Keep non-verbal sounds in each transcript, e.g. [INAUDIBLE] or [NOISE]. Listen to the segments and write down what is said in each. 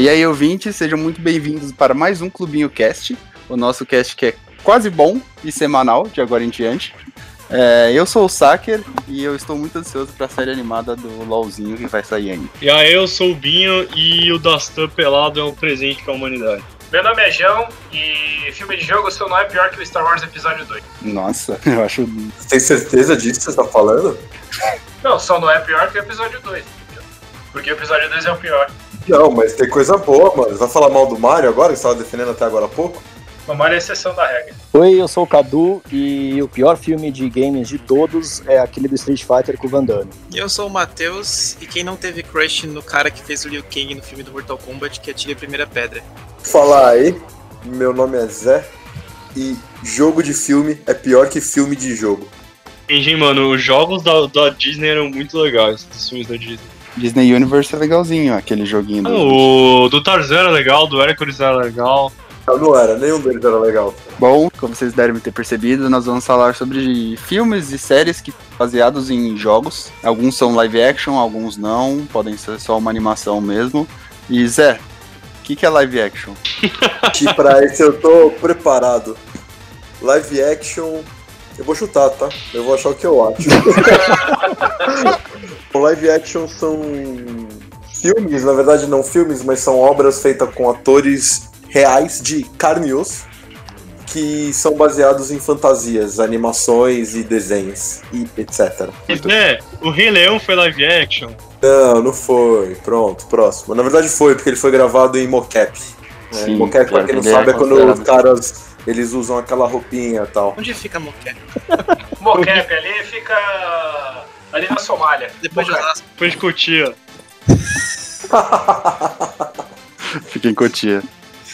E aí, ouvintes, sejam muito bem-vindos para mais um Clubinho Cast, o nosso cast que é quase bom e semanal, de agora em diante. É, eu sou o Saker e eu estou muito ansioso para a série animada do LOLzinho que vai sair ainda. E aí, eu sou o Binho e o Dastan pelado é um presente para a humanidade. Meu nome é João e filme de jogo só não é pior que o Star Wars Episódio 2. Nossa, [LAUGHS] eu acho. Tem certeza disso que você tá falando? Não, só não é pior que o Episódio 2. Porque o Episódio 2 é o pior. Não, mas tem coisa boa, mano. Vai falar mal do Mario agora, que você tava defendendo até agora há pouco? O Mario é exceção da regra. Oi, eu sou o Cadu e o pior filme de games de todos é aquele do Street Fighter com o Van Damme. E eu sou o Matheus, e quem não teve crush no cara que fez o Liu Kang no filme do Mortal Kombat, que atire a primeira pedra. Falar aí, meu nome é Zé e jogo de filme é pior que filme de jogo. Entendi, mano, os jogos da, da Disney eram muito legais, os filmes da Disney. Disney Universe é legalzinho, aquele joguinho do. Ah, o do Tarzan era legal, do Hércules era legal. Não, não era, nenhum deles era legal. Bom, como vocês devem ter percebido, nós vamos falar sobre filmes e séries que baseados em jogos. Alguns são live action, alguns não, podem ser só uma animação mesmo. E Zé, o que, que é live action? Que [LAUGHS] pra esse eu tô preparado. Live action. Eu vou chutar, tá? Eu vou achar o que eu acho. [LAUGHS] o live action são filmes, na verdade não filmes, mas são obras feitas com atores reais de carne e osso que são baseados em fantasias, animações e desenhos e etc. É, o Rei Leão foi live action. Não, não foi. Pronto, próximo. Na verdade foi, porque ele foi gravado em mocap. né? Sim, mocap, pra quem não é sabe, é quando os caras eles usam aquela roupinha e tal. Onde fica Moqué? [LAUGHS] Mocap ali fica ali na Somália. Depois de. Osasco. Foi de Cotia. [LAUGHS] Fica em Cotia.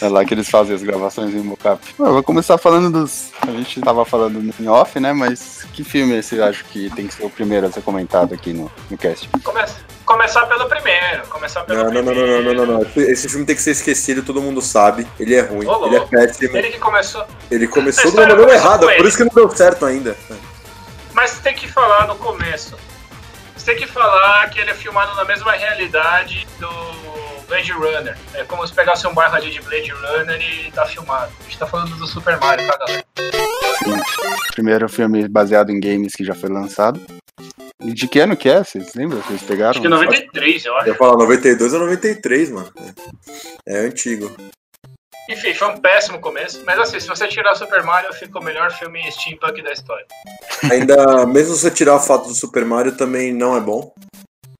É lá que eles fazem as gravações em mocap. Eu vou começar falando dos. A gente tava falando em off, né? Mas que filme você acha que tem que ser o primeiro a ser comentado aqui no, no cast? Come- começar pelo primeiro. Começar pelo Não, não, não, primeiro. não, não, não, não, não. Esse filme tem que ser esquecido, todo mundo sabe. Ele é ruim, ele é péssimo. Ele que começou. Ele começou de uma maneira errada, por isso que não deu certo ainda. Mas tem que falar no começo. Você tem que falar que ele é filmado na mesma realidade do Blade Runner. É como se pegasse um bairro ali de Blade Runner e tá filmado. A gente tá falando do Super Mario, tá, galera? Primeiro filme baseado em games que já foi lançado. E de que ano que é? Vocês lembram? Vocês pegaram? Acho que é 93, eu Eu acho. ia falar 92 ou 93, mano. É, é antigo. Enfim, foi um péssimo começo. Mas assim, se você tirar o Super Mario, fica o melhor filme steampunk da história. Ainda, mesmo se você tirar o fato do Super Mario, também não é bom.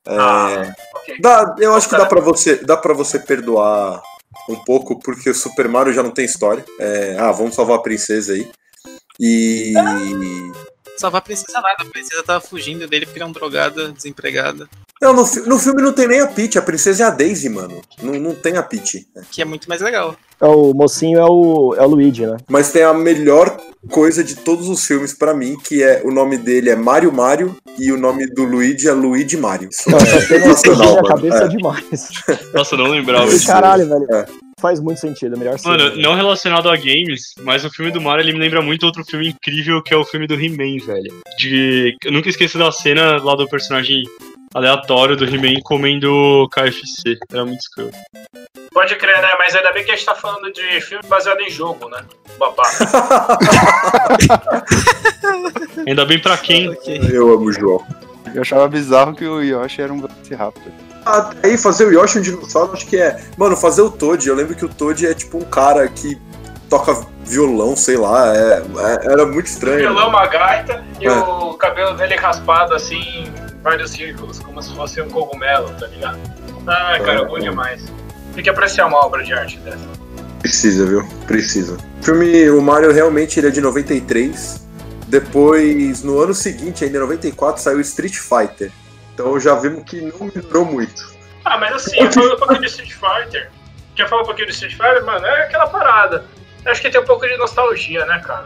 É, Ah, ok. dá, eu acho que dá pra você, dá para você perdoar um pouco, porque o Super Mario já não tem história. É, ah, vamos salvar a princesa aí. E. Salvar a princesa nada, a princesa tava fugindo dele porque era um drogada, desempregada, Não, no, fi- no filme não tem nem a Peach, a princesa é a Daisy, mano. Não, não tem a Peach. que é muito mais legal. É, o mocinho é o, é o Luigi, né? Mas tem a melhor coisa de todos os filmes pra mim, que é o nome dele é Mario Mario e o nome do Luigi é Luigi Mario. Isso Não, cena sensacional, na mano. cabeça É. demais. Nossa, eu não lembrava disso. Caralho, velho. É. Faz muito sentido, é melhor. Mano, não relacionado a games, mas o filme do Mario ele me lembra muito outro filme incrível que é o filme do He-Man, velho. De. Eu nunca esqueci da cena lá do personagem aleatório do He-Man comendo KFC. Era muito escroto. Pode crer, né? Mas ainda bem que a gente tá falando de filme baseado em jogo, né? Babá. Ainda bem pra quem. Eu amo o João. Eu achava bizarro que o Yoshi era um Velociraptor. Até aí, fazer o Yoshi um dinossauro, acho que é. Mano, fazer o Toad, eu lembro que o Toad é tipo um cara que toca violão, sei lá. É, é- era muito estranho. violão, uma gaita e É. o cabelo dele raspado assim, em vários círculos, como se fosse um cogumelo, tá ligado? Ai, cara, É, bom é. demais. Tem que apreciar uma obra de arte dessa. Precisa, viu? Precisa. O filme, o Mario realmente ele é de 93. Depois, no ano seguinte, ainda em 94, saiu Street Fighter. Então já vimos que não melhorou muito. Ah, mas assim, eu falo um pouquinho de Street Fighter. Já falou um pouquinho de Street Fighter, mano, é aquela parada. Eu acho que tem um pouco de nostalgia, né, cara?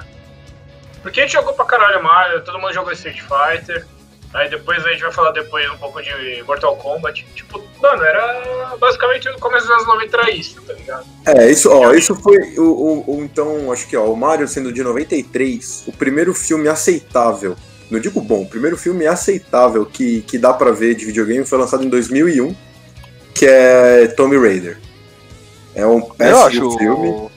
Porque a gente jogou pra caralho Mario, todo mundo jogou Street Fighter. Aí depois a gente vai falar depois um pouco de Mortal Kombat. Tipo, mano, era basicamente o começo dos anos 90 era isso, tá ligado? É, isso, ó, isso foi o, o- o- então, acho que ó, o Mario sendo de 93, o primeiro filme aceitável. Não digo bom, o primeiro filme aceitável que, que dá pra ver de videogame foi lançado em 2001, que é Tomb Raider. É um Eu péssimo acho. filme.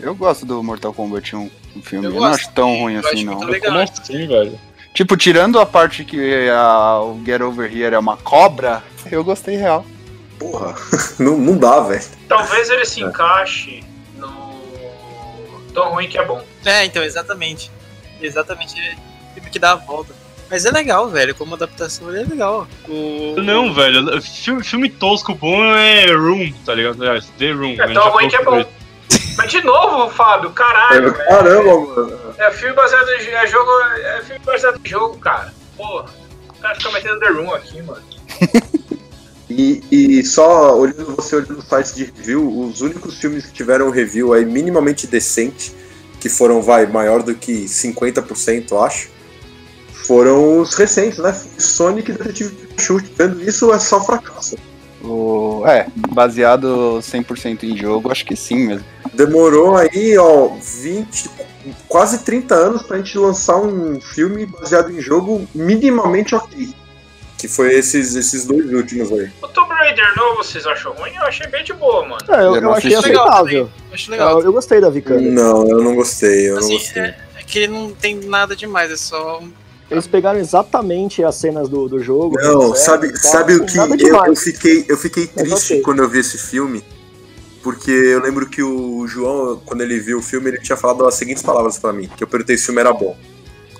Eu gosto do Mortal Kombat 1, o filme. Eu Eu, não acho tão ruim Eu assim, acho não. muito legal. Como assim, velho? Tipo, tirando a parte que a, o Get Over Here é uma cobra, eu gostei real. Porra, [LAUGHS] não, não dá, velho. Talvez ele se encaixe no tão ruim que é bom. É, então, exatamente. Exatamente, é filme que dá a volta. Mas é legal, velho, como adaptação ele é legal. O... Não, velho. Filme, filme tosco bom é Room, tá ligado? Aliás, The Room. É gente tão já ruim que é bom. Mas de novo, Fábio, caralho. velho. Caramba, mano. É filme baseado em é jogo. É filme baseado em jogo, cara. Porra. O cara fica metendo The Room aqui, mano. [LAUGHS] E, e só olhando você olhando os sites de review, os únicos filmes que tiveram review aí minimamente decente, que foram, vai, maior do que 50%, eu acho, foram os recentes, né? Sonic e Detetive Pikachu. Vendo isso é só fracasso. O, é, baseado 100% em jogo, acho que sim mesmo. Demorou aí, ó, 20, quase 30 anos pra gente lançar um filme baseado em jogo minimamente ok. Que foi esses, esses dois últimos aí. O Tomb Raider novo, vocês acham ruim? Eu achei bem de boa, mano. É, eu, Eu não eu achei aceitável. Legal. Eu, eu gostei da Vicana. Não, eu não gostei, eu não Assim, gostei. é, é que ele não tem nada demais, é só. um- Eles pegaram exatamente as cenas do, do jogo. Não, sabe, tal, sabe o que eu, eu fiquei, eu fiquei triste ok. quando eu vi esse filme, porque eu lembro que o João, quando ele viu o filme, ele tinha falado as seguintes palavras pra mim, que eu perguntei se o filme era bom.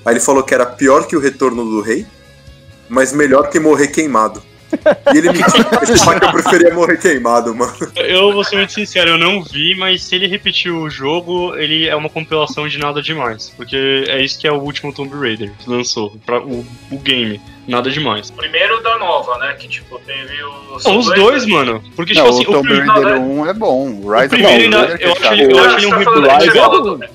Aí ele falou que era pior que o Retorno do Rei, mas melhor que morrer queimado. E ele me [LAUGHS] disse que eu preferia morrer queimado, mano. Eu vou ser muito sincero, eu não vi, mas se ele repetir o jogo, ele é uma compilação de nada demais. Porque é isso que é o último Tomb Raider que lançou, pra, o, o game. Nada demais. O primeiro da nova, né? Que tipo, teve o. Não, os dois, mano. Porque, Não, tipo assim, o o, Tomb Raider não, 1 é bom. O o Rise primeiro of ainda. Tomb Raider Eu é acho ele, chato. eu acho ele um Você tá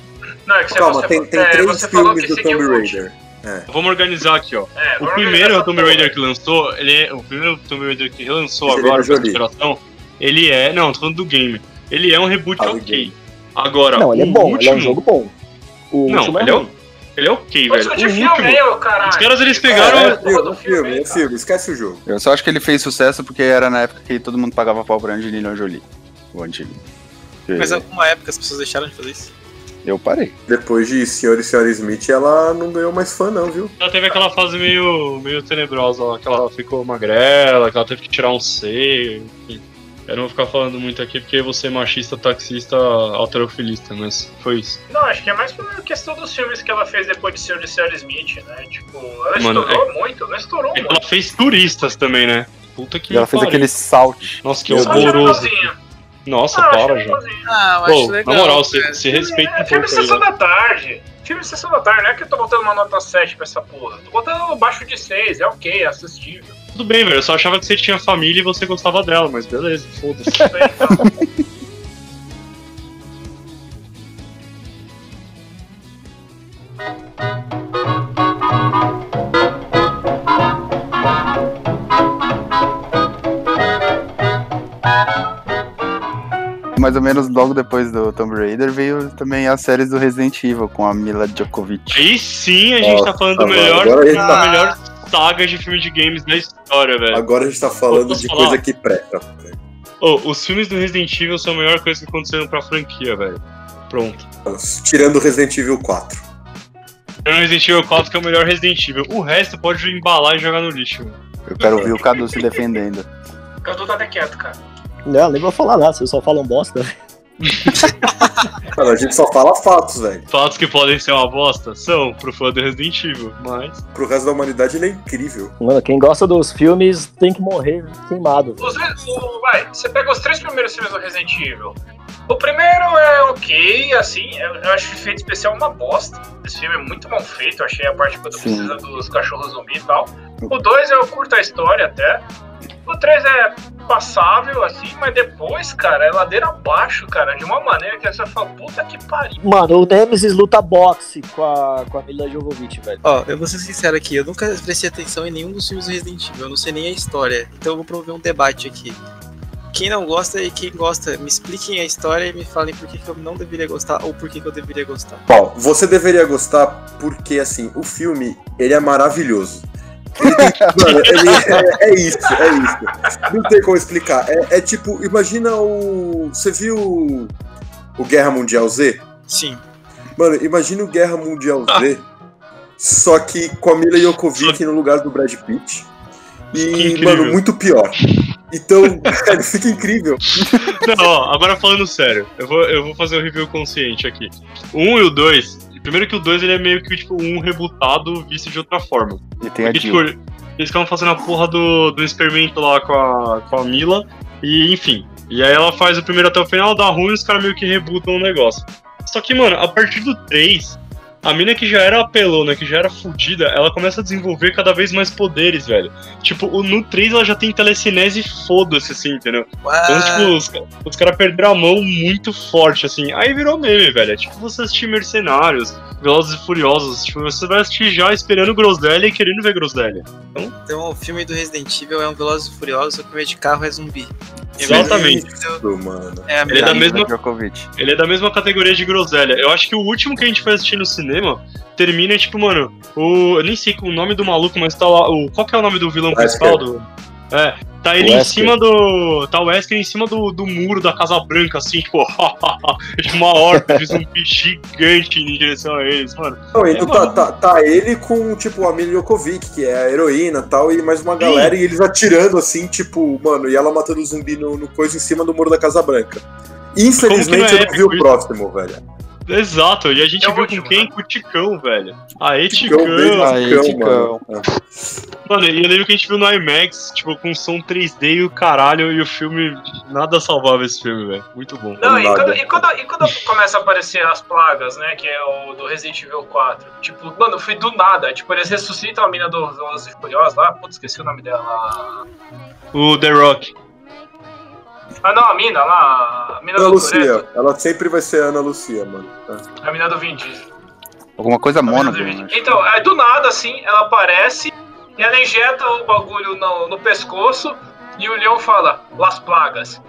Não, é você, Calma, tem, tem é, três filmes que do Tomb o Raider. Vamos organizar aqui, ó. É, O primeiro Tomb Raider que lançou, ele é. O primeiro Tomb Raider que relançou Angelina agora pra Jolie. inspiração, ele é. Não, tô falando do game. Ele é um reboot Ah, ok. Agora, Não, ele é bom, último, ele é um jogo bom. O Não, último é ele é, ruim. o- ele é ok, velho. O filme último. ô caralho. Os caras eles É, pegaram. é, Porra filme, do é filme filme, é filme, esquece o jogo. Eu só acho que ele fez sucesso porque era na época que todo mundo pagava pau pra Angelina Jolie. O antigo. Mas alguma época as pessoas deixaram de fazer isso. Eu parei. Depois de Senhor e Senhora Smith, ela não ganhou mais fã, não, viu? Ela teve aquela fase meio, meio tenebrosa lá, que ela ficou magrela, que ela teve que tirar um seio, enfim. Eu não vou ficar falando muito aqui porque você é machista, taxista, alterofilista, mas foi isso. Não, acho que é mais por questão dos filmes que ela fez depois de ser de Sarah Smith, né? Tipo, ela Mano, estourou muito, não estourou Ela muito. fez turistas também, né? Puta que E ela fez aquele salt. Nossa, que Só horroroso. Nossa, Ah, para já. Ah, Pô, legal. na moral, se, se respeita É um filme pouco aí, sessão da tarde. Filme sessão da tarde, não é que eu tô botando uma nota 7 pra essa porra. Tô botando abaixo de 6, é ok, é assistível. Tudo bem, velho. Eu só achava que você tinha família e você gostava dela, mas beleza, foda-se. Então, [LAUGHS] Mais ou menos logo depois do Tomb Raider veio também as séries do Resident Evil com a Mila Djokovic. Aí sim a gente Ó, tá falando do melhor, agora a gente da tá- melhor saga de filme de games da história, velho. Agora a gente tá falando de falar? coisa que presta. Ô, os filmes do Resident Evil são a melhor coisa que aconteceram pra franquia, velho. Pronto. Tirando Resident Evil 4. É o Resident Evil 4 que é o melhor Resident Evil. O resto pode embalar e jogar no lixo. velho. Eu quero ouvir o Cadu se defendendo. o Cadu tá até quieto, cara. Não, nem vou falar nada, vocês só falam bosta. Mano, a gente só fala fatos, velho. Fatos que podem ser uma bosta são pro fã do Resident Evil, mas. Pro resto da humanidade ele é incrível. Mano, quem gosta dos filmes tem que morrer queimado. Os, o- vai, você pega os três primeiros filmes do Resident Evil. O primeiro é ok, assim, eu, acho que o efeito especial uma bosta. Esse filme é muito mal feito, eu achei a parte quando Sim. precisa dos cachorros zumbi e tal. O dois eu curto a história até. O três é passável, assim, mas depois, cara, é ladeira abaixo, cara, de uma maneira que você fala, puta que pariu. Mano, o Nemesis luta boxe com a, com a Mila Jovovich, velho. Ó, eu vou ser sincero aqui, eu nunca prestei atenção em nenhum dos filmes do Resident Evil, eu não sei nem a história. Então eu vou promover um debate aqui. Quem não gosta e quem gosta, me expliquem a história e me falem por que, que eu não deveria gostar ou por que, que eu deveria gostar. Bom, você deveria gostar porque, assim, o filme, ele é maravilhoso. Mano, ele é, é isso, é isso. Não tem como explicar. É, é tipo, imagina o. Você viu o Guerra Mundial Z? Sim. Mano, imagina o Guerra Mundial Z, só que com a Mila Jokovic no lugar do Brad Pitt. E, mano, muito pior. Então, cara, fica incrível. Não, ó, agora falando sério, eu vou, eu vou fazer um review consciente aqui. O 1 e o 2, primeiro que o 2 ele é meio que tipo um rebutado visto de outra forma. E tem a Porque, Jill. tipo, eles ficavam fazendo a porra do, do experimento lá com a, com a Mila, e enfim. E aí ela faz o primeiro até o final, dá ruim e os caras meio que rebutam o negócio. Só que, mano, a partir do 3, a mina que já era apelona, que já era fodida, ela começa a desenvolver cada vez mais poderes, velho. Tipo, o- no 3 ela já tem telecinese e foda-se, assim, entendeu? Então, tipo, os, os caras perderam a mão muito forte, assim. Aí virou meme, velho. É tipo você assistir Mercenários, Velozes e Furiosos. Tipo, você vai assistir já esperando Groselha e querendo ver Groselha. Então o filme do Resident Evil é um Velozes e Furiosos, só que o meio de carro é zumbi. Exatamente. Isso, mano. É a Ele é da mesma- Djokovic. Ele é da mesma categoria de Groselha. Eu acho que o último que a gente foi assistir no cinema termina, tipo, mano, o. Eu nem sei o nome do maluco, mas tá lá. O, qual que é o nome do vilão Wesker. principal do. É, tá ele em Wesker. cima do. Tá o Wesker em cima do, do muro da Casa Branca, assim, tipo, [LAUGHS] é tipo uma horta de zumbi gigante em direção a eles, mano. Não, e É, tá, mano. tá, tá ele com, tipo, a Mila Jokovic, que é a heroína e tal, e mais uma galera, e eles atirando assim, tipo, mano, e ela matando o zumbi no, no coisa em cima do muro da Casa Branca. Infelizmente Como eu não é vi o próximo, velho. Exato, e a gente É viu último, com quem? né? Com o Ticão, velho. Aê, Ticão, Ticão. beijo, Aí, Ticão, Ticão. mano. Mano, e eu lembro que a gente viu no IMAX, tipo, com som 3D e o caralho, e o filme. Nada salvava esse filme, velho. Muito bom. Não, e quando, e, quando, e quando começa a aparecer as plagas, né? Que é o do Resident Evil 4. Tipo, mano, foi do nada. Tipo, eles ressuscitam a mina do Velozes Furiosos lá. Putz, esqueci o nome dela. O The Rock. Ah, não, a mina lá. A mina Ana do Lucia, Toretto. ela sempre vai ser Ana Lucia, mano. É. A mina do Vin Diesel. Alguma coisa A mina Mônaco, do Vin né? Diesel. Então, é do nada, assim, ela aparece e ela injeta o bagulho no, no pescoço e o leão fala, Las Plagas.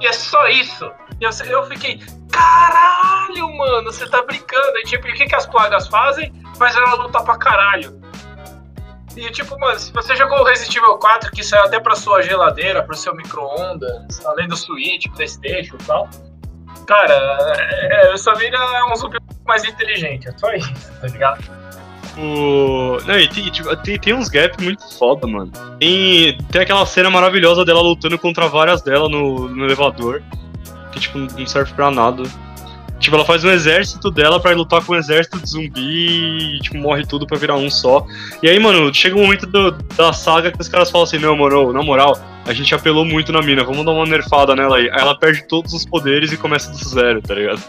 E é só isso. E eu, eu fiquei, caralho, mano, você tá brincando. E tipo, o que, que as plagas fazem? Faz ela lutar pra caralho. E tipo, mano, se você jogou o Resident Evil 4, que saiu até pra sua geladeira, pro seu micro-ondas, além do Switch, Playstation e tal. Cara, é, é, sua vida é um zumbi mais inteligente, é só isso, tá ligado? O... Não, e tem, tipo, tem, tem uns gaps muito foda, mano. Tem, tem aquela cena maravilhosa dela lutando contra várias dela no, no elevador. Que, tipo, não serve pra nada. Tipo, ela faz um exército dela pra lutar com um exército de zumbi e, tipo, morre tudo pra virar um só. E aí, mano, chega um momento do- da saga que os caras falam assim, não, mano, na moral, a gente apelou muito na mina, vamos dar uma nerfada nela aí. Aí ela perde todos os poderes e começa do zero, tá ligado?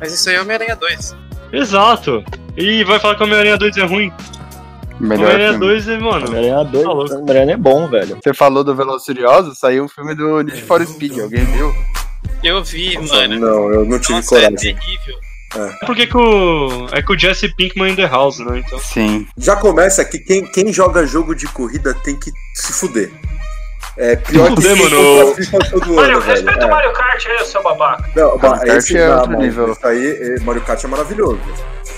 Mas isso aí é Homem-Aranha 2. Exato! E vai falar que o Homem-Aranha 2 é ruim. Melhor Homem-Aranha filme. 2 é, mano. Homem-Aranha Tá louco. 2, Homem-Aranha é bom, velho. Você falou do Velozes Furiosos, saiu o filme do Need for Speed, alguém viu? Eu vi, Nossa, mano. não, eu não tive Nossa, é coragem. terrível. Porque que o. É com o Jesse Pinkman in the house, né? Então. Sim. Já começa que quem, quem joga jogo de corrida tem que se fuder. É pior que Fuder, quem mano. todo Mario, ano, velho. respeita o É. Mario Kart aí, seu babaca. Não, Mario Kart esse é não, outro mano, nível. Isso aí, é- Mario Kart é maravilhoso.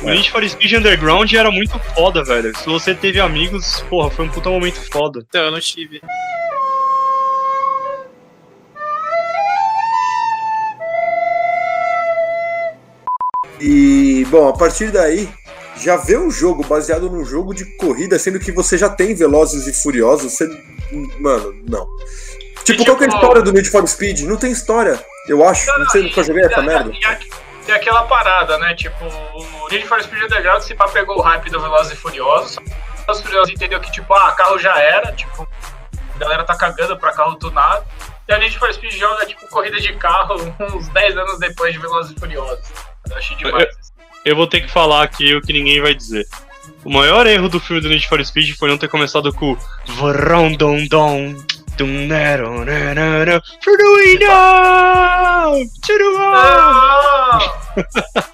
O Need for Speed Underground era muito foda, velho. Se você teve amigos, porra, foi um puta momento foda. Então, eu não tive. E, bom, a partir daí, já vê um jogo baseado num jogo de corrida, sendo que você já tem Velozes e Furiosos, você. Mano, não. Tipo, qual que é a história do Need for Speed? Não tem história, eu acho. Não sei, nunca joguei essa merda. E, e aquela parada, né? Tipo, o Need for Speed Underground se pá pegou o hype do Velozes e Furiosos. O Velozes e Furiosos entendeu que, tipo, ah, carro já era, tipo, a galera tá cagando pra carro tunado. E a Need for Speed joga, tipo, corrida de carro [LAUGHS] uns 10 anos depois de Velozes e Furiosos. Eu achei demais. isso. Eu vou ter que falar aqui o que ninguém vai dizer. O maior erro do filme do Need for Speed foi não ter começado com Vrão Dom Dom. Tum, nero, nero, For the window! To the wall! Ah!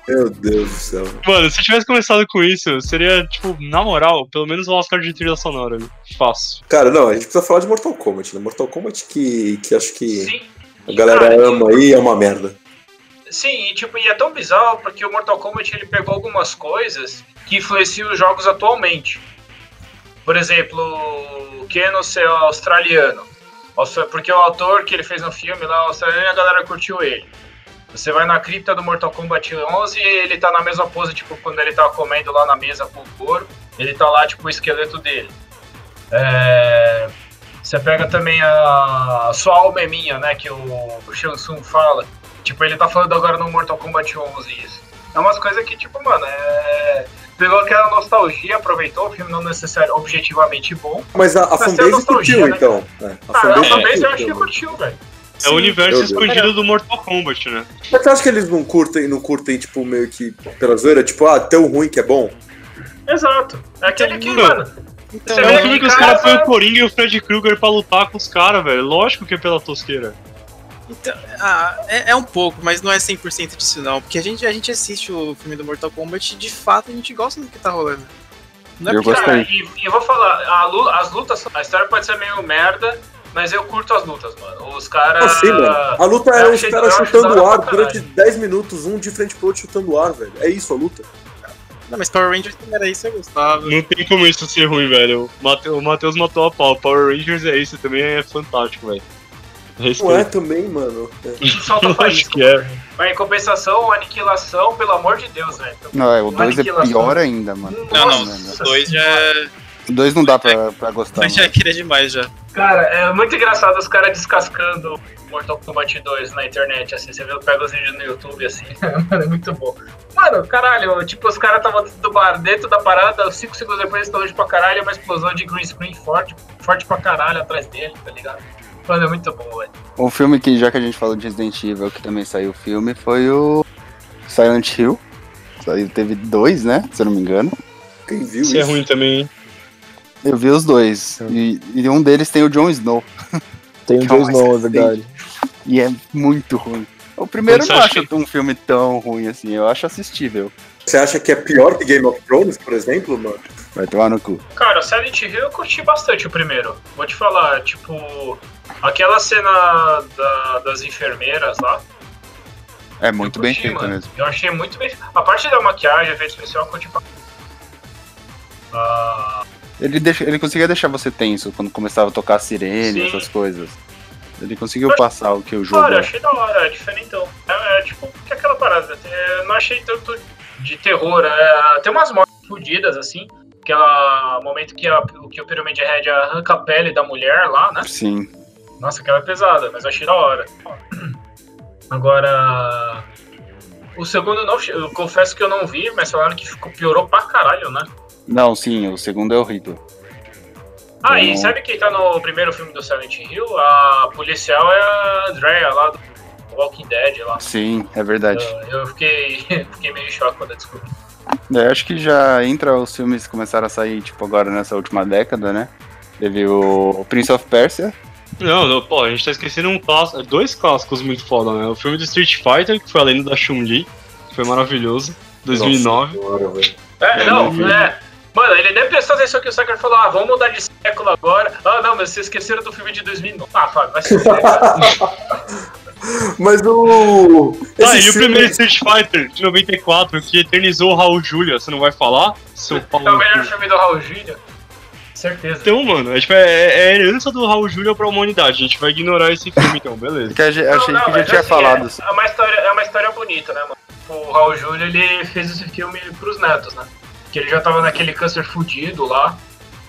Meu Deus do céu. Mano, se eu tivesse começado com isso, seria, tipo, na moral, pelo menos o Oscar de trilha sonora. Fácil. Cara, não, a gente precisa falar de Mortal Kombat, né? Mortal Kombat que, que acho que Sim. a galera Cara, ama aí é uma merda. Sim, e, tipo, e é tão bizarro porque o Mortal Kombat ele pegou algumas coisas que influenciam os jogos atualmente. por exemplo, o Keno ser australiano. Austra- Porque o autor que ele fez no filme lá, australiano, a galera curtiu ele. Você vai na cripta do Mortal Kombat 11 e ele tá na mesma pose, tipo, quando ele tá comendo lá na mesa com o couro, ele tá lá, tipo, o esqueleto dele. É, Você pega também a Sua Alma é Minha, né, que o Shang Tsung fala. Tipo, ele tá falando agora no Mortal Kombat 11 isso. É umas coisas que, tipo, mano, é... Pegou aquela nostalgia, aproveitou, o filme não necessariamente objetivamente bom. Mas a, a fanbase curtiu, né? então. É, a Ah, a fanbase fanbase eu acho que curtiu, velho. É o universo expandido do Mortal Kombat, né? Mas você acha que eles não curtem, não curtem, tipo, meio que pela zoeira? Tipo, ah, tão ruim que é bom? Exato. É aquele que, Não. mano, Então, Você É um filme que os caras põem o Coringa e o Fred Krueger pra lutar com os caras, velho. Lógico que é pela tosqueira. Então, ah, é, é um pouco, mas não é 100% disso não. Porque a gente, a gente assiste o filme do Mortal Kombat e de fato a gente gosta do que tá rolando. Não é Eu porque- gostei. Cara, e, e eu vou falar, as lutas, a história pode ser meio merda, mas eu curto as lutas, mano. Os caras. Assim, mano. A luta é os caras chutando o ar durante caralho. 10 minutos, um de frente pro outro chutando o ar, velho. É isso a luta. Não, mas Power Rangers não era isso, eu gostava. Não tem como isso ser ruim, velho. O Matheus matou a pau. Power Rangers é isso, também é fantástico, velho. Não é Respeito. também, mano. É. Solta [LAUGHS] faísca. que é. Mas em compensação, aniquilação, pelo amor de Deus, velho. Não, é, o 2 é pior ainda, mano. Não, não, o 2 já, Senhora. O 2 não dá pra, pra gostar. dois já queria demais já. Cara, é muito engraçado os caras descascando Mortal Kombat 2 na internet, assim. Você vê, pega os vídeos no YouTube, assim. [LAUGHS] Mano, é muito bom. Mano, caralho, tipo, os caras estavam dentro do bar, dentro da parada, 5 segundos depois eles estão longe pra caralho, é uma explosão de green screen forte, forte pra caralho atrás dele, tá ligado? Mano, é muito bom, velho. Um filme que, já que a gente falou de Resident Evil, que também saiu o filme, foi o Silent Hill. Saiu, teve dois, né? Se eu não me engano. Quem viu Isso isso? é ruim também, hein? Eu vi os dois. E, e um deles tem o Jon Snow. [LAUGHS] Tem o Calma, Joe Snow, é verdade. E é muito ruim. O primeiro não acho um filme tão ruim assim. Eu acho assistível. Você acha que é pior que Game of Thrones, por exemplo, mano? Vai tomar no cu. Cara, Silent Hill eu curti bastante o primeiro. Vou te falar, tipo, aquela cena da- das enfermeiras lá. É muito eu bem mano. mesmo. Eu achei muito bem A parte da maquiagem, efeito especial, eu pra. Ah, Ele, deixa, ele conseguia deixar você tenso quando começava a tocar a sirene, Sim. essas coisas. Ele conseguiu passar o que o jogo Olha, é. achei da hora, é diferentão. É, é tipo, que aquela parada. é, não achei tanto de terror. é, tem umas mortes fodidas, assim. Aquela momento que, a, que o Pyramid Head arranca a pele da mulher lá, né? Sim. Nossa, aquela é pesada, mas eu achei da hora. Agora. O segundo não, eu confesso que eu não vi, mas falaram que ficou, piorou pra caralho, né? Não, sim, o segundo é horrível. Ah, e Não. sabe quem tá no primeiro filme do Silent Hill? A policial é a Andrea lá do Walking Dead lá. Sim, é verdade. Eu, eu fiquei, [LAUGHS] fiquei meio choque quando eu descobri. É, acho que já entra os filmes que começaram a sair, tipo, agora nessa última década, né? Teve o Prince of Persia. Não, não, pô, a gente tá esquecendo um clássico, dois clássicos muito foda, né? O filme do Street Fighter, que foi a lenda da Chun-Li, que foi maravilhoso, 2009. Nossa senhora. É, Eu não, não é. Mano, ele nem prestou atenção que o Sucker falou, ah, vamos mudar de século agora. Ah, não, mas vocês esqueceram do filme de 2009. Ah, Fábio, vai se fuder, cara. [LAUGHS] Mas o. Tá, esse e o primeiro Street Fighter de 94, que eternizou o Raul Julia, você não vai falar? Seu pau É o melhor filme do Raul Júnior. Certeza. Então, mano, é, tipo, é, é a herança do Raul Julia pra humanidade. A gente vai ignorar esse filme, então, beleza. Que a gente- achei Não, não, que já tinha assim, falado. É, é uma história, é uma história bonita, né, mano? O Raul Júlio, ele fez esse filme pros netos, né? Que ele já tava naquele câncer fudido lá.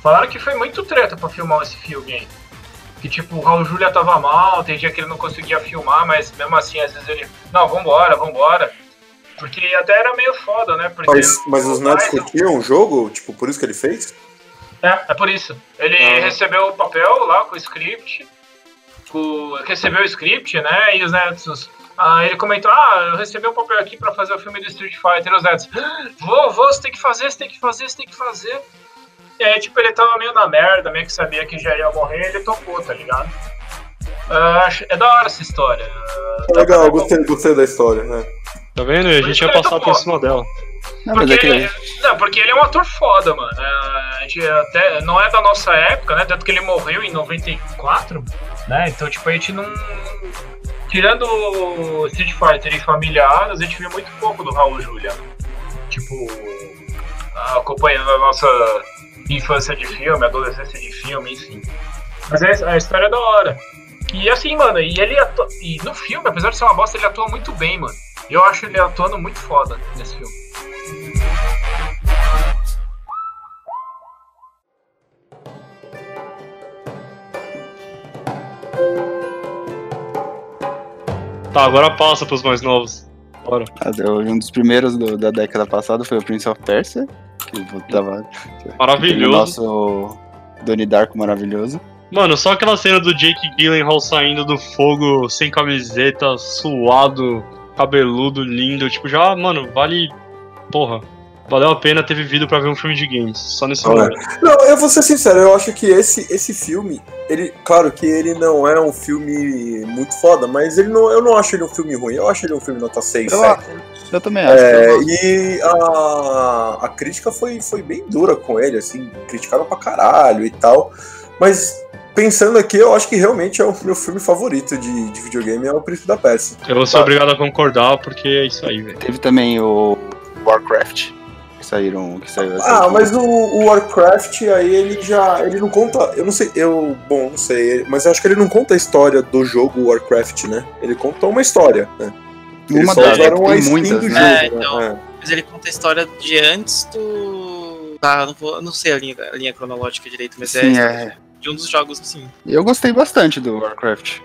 Falaram que foi muito treta pra filmar esse filme aí. Que tipo, o Raul Júlia tava mal, tem dia que ele não conseguia filmar, mas mesmo assim, às vezes ele. Não, vambora, vambora. Porque até era meio foda, né? Porque Mas, mas os netos curtiam o jogo? Tipo, por isso que ele fez? É, é por isso. Ele Ah. recebeu o papel lá com o script, com- recebeu o script, né? E os netos. Ah, ele comentou: Ah, eu recebi um papel aqui pra fazer o filme do Street Fighter. E os netos: "Ah, Vou, vou, você tem que fazer, você tem que fazer, você tem que fazer. E aí, tipo, ele tava meio na merda, meio que sabia que já ia morrer, ele topou, tá ligado? Acho- é da hora essa história. Dá Legal, gostei, gostei da história, né? Tá vendo? E a gente ia passar por cima dela. Não, mas Porque, é que ele, não, porque ele é um ator foda, mano. É, gente até, não é da nossa época, né? Tanto que ele morreu em 94, né? Então, tipo, a gente não. Tirando Street Fighter e familiares, a gente viu muito pouco do Raul Julia. Tipo, acompanhando a nossa infância de filme, adolescência de filme, enfim. Mas é, a história é da hora. E assim, mano, e ele atua, e no filme, apesar de ser uma bosta, ele atua muito bem, mano. Eu acho ele atuando muito foda nesse filme. Tá, agora passa pros mais novos. Bora. Ah, Um dos primeiros do- da década passada foi o Prince of Persia, que tava o Maravilhoso. nosso Donnie Darko maravilhoso. Mano, só aquela cena do Jake Gyllenhaal saindo do fogo sem camiseta, suado, cabeludo, lindo. Tipo, já, mano, vale. Porra. Valeu a pena ter vivido pra ver um filme de games. Só nesse momento. Não, eu vou ser sincero, eu acho que esse, esse filme, ele, claro que ele não é um filme muito foda, mas ele não, eu não acho ele um filme ruim, eu acho ele um filme nota 6, Eu, 7. eu também acho. É, eu- e a, a crítica foi, foi bem dura com ele, assim, criticaram pra caralho e tal. Mas pensando aqui, eu acho que realmente é o meu filme favorito de, de videogame, é o Príncipe da Pérsia. Eu vou ser Tá. obrigado a concordar, porque é isso aí, velho. Teve também o Warcraft, que saíram. Que saiu Ah, mas o, o Warcraft aí ele já. Ele não conta. Eu não sei, eu. Bom, não sei, mas eu acho que ele não conta a história do jogo Warcraft, né? Ele conta uma história, né? Eles Uma só das, usaram a skin muitas, do né? jogo, É, né? então. É. Mas ele conta a história de antes do. Tá, não, vou, não sei a linha, a linha cronológica direito, mas Sim, é, é. de um dos jogos, sim. Eu gostei bastante do Warcraft.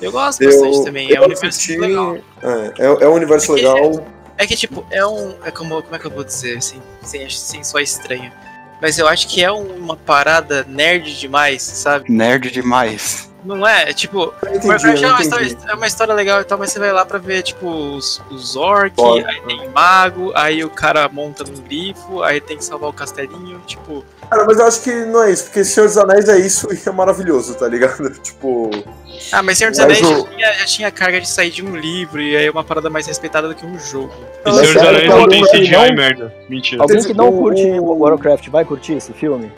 Eu gosto Eu, bastante também. É eu um universo assisti- legal. É, é, é um universo É legal. É que, tipo, é um. É como, como é que eu vou dizer, assim, sem, sem só estranho. Mas eu acho que é uma parada nerd demais, sabe? Nerd demais. Não é? É Tipo, entendi, Warcraft é uma, história, é uma história legal e tal, mas você vai lá pra ver, tipo, os, os orc, Orc, aí tem mago, aí o cara monta num grifo, aí tem que salvar o castelinho, tipo. Cara, mas eu acho que não é isso, porque Senhor dos Anéis é isso e é maravilhoso, tá ligado? [LAUGHS] Tipo. Ah, mas Senhor dos Mas Anéis o- já, tinha, já tinha carga de sair de um livro, e aí é uma parada mais respeitada do que um jogo. E Mas Senhor dos Anéis não tem CGI, merda. Mentira. Alguém que não o- curte Warcraft vai curtir esse filme?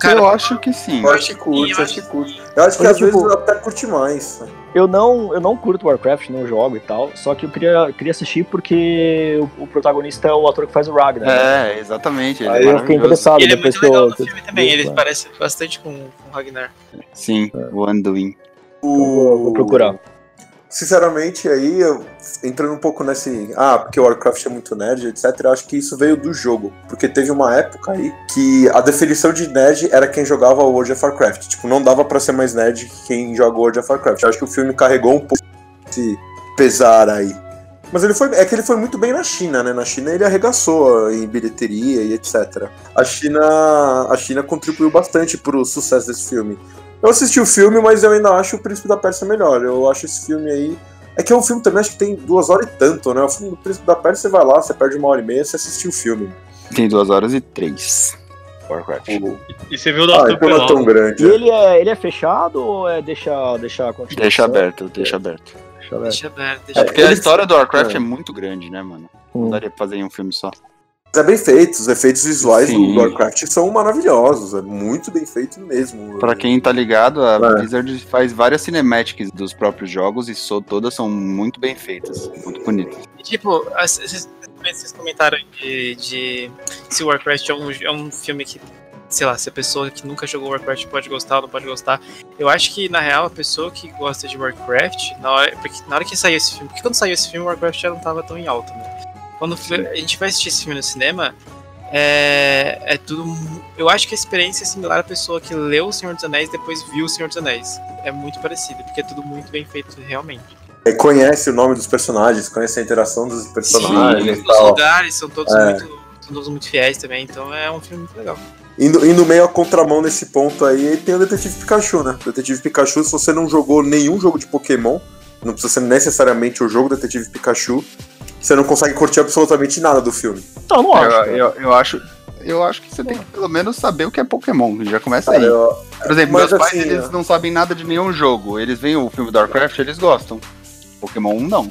Cara, eu acho que sim. Eu acho que curte, eu eu acho que curte. Eu acho que às tipo- vezes até curte mais. Eu não, eu não curto Warcraft, não jogo e tal, só que eu queria, queria assistir porque o, o protagonista é o ator que faz o Ragnar. né? É, exatamente. Ele Aí é eu fiquei interessado e ele é muito eu. legal no filme também, ele Claro. parece bastante com, com o Ragnar. Sim, o Anduin. vou- vou procurar. Sinceramente, aí, eu- entrando um pouco nesse. Ah, porque o Warcraft é muito nerd, etc. Eu acho que isso veio do jogo. Porque teve uma época aí que a definição de nerd era quem jogava World of Warcraft. Tipo, não dava pra ser mais nerd que quem joga World of Warcraft. Eu acho que o filme carregou um pouco esse pesar aí. Mas ele foi. É que ele foi muito bem na China, né? Na China ele arregaçou em bilheteria e etc. A China. A China contribuiu bastante pro sucesso desse filme. Eu assisti o filme, mas eu ainda acho o Príncipe da Pérsia melhor. Eu acho esse filme aí. É que é um filme também, acho que tem duas horas e tanto, né? O filme do Príncipe da Pérsia, você vai lá, você perde uma hora e meia, você assistiu o filme. Tem duas horas e três. Warcraft. E você viu o Ah, da então não é tão grande. E ele é, ele é fechado ou é deixar, deixar a continuação? Deixa aberto, deixa aberto. Deixa aberto. Deixa aberto, deixa É porque a ele- história do Warcraft é. é muito grande, né, mano? Não Hum. daria pra fazer em um filme só. Mas é bem feito, os efeitos visuais Sim. do Warcraft são maravilhosos, é muito bem feito mesmo. Pra quem tá ligado, a É. Blizzard faz várias cinematics dos próprios jogos e so, todas são muito bem feitas, muito bonitas. E, tipo, vocês vocês comentaram de, de se o Warcraft é um, é um filme que, sei lá, se a pessoa que nunca jogou Warcraft pode gostar ou não pode gostar. Eu acho que, na real, a pessoa que gosta de Warcraft, na hora, porque na hora que saiu esse filme, porque quando saiu esse filme, o Warcraft já não tava tão em alta, né? Quando a gente vai assistir esse filme no cinema, é, é tudo. Eu acho que a experiência é similar à pessoa que leu O Senhor dos Anéis e depois viu O Senhor dos Anéis. É muito parecido, porque é tudo muito bem feito realmente. É, conhece o nome dos personagens, conhece a interação dos personagens Sim, e os lugares são todos, É. muito, são todos muito fiéis também, então é um filme muito legal. Indo, indo meio a contramão nesse ponto aí, tem o Detetive Pikachu, né? O Detetive Pikachu, se você não jogou nenhum jogo de Pokémon, não precisa ser necessariamente o jogo Detetive Pikachu, você não consegue curtir absolutamente nada do filme. Não, não acho. Eu, cara. eu, eu acho. Eu acho que você tem que pelo menos saber o que é Pokémon. Já começa Cara, aí. eu- Por exemplo, mas meus pais assim, eles ó. não sabem nada de nenhum jogo. Eles veem o filme do Warcraft, eles gostam. Pokémon não.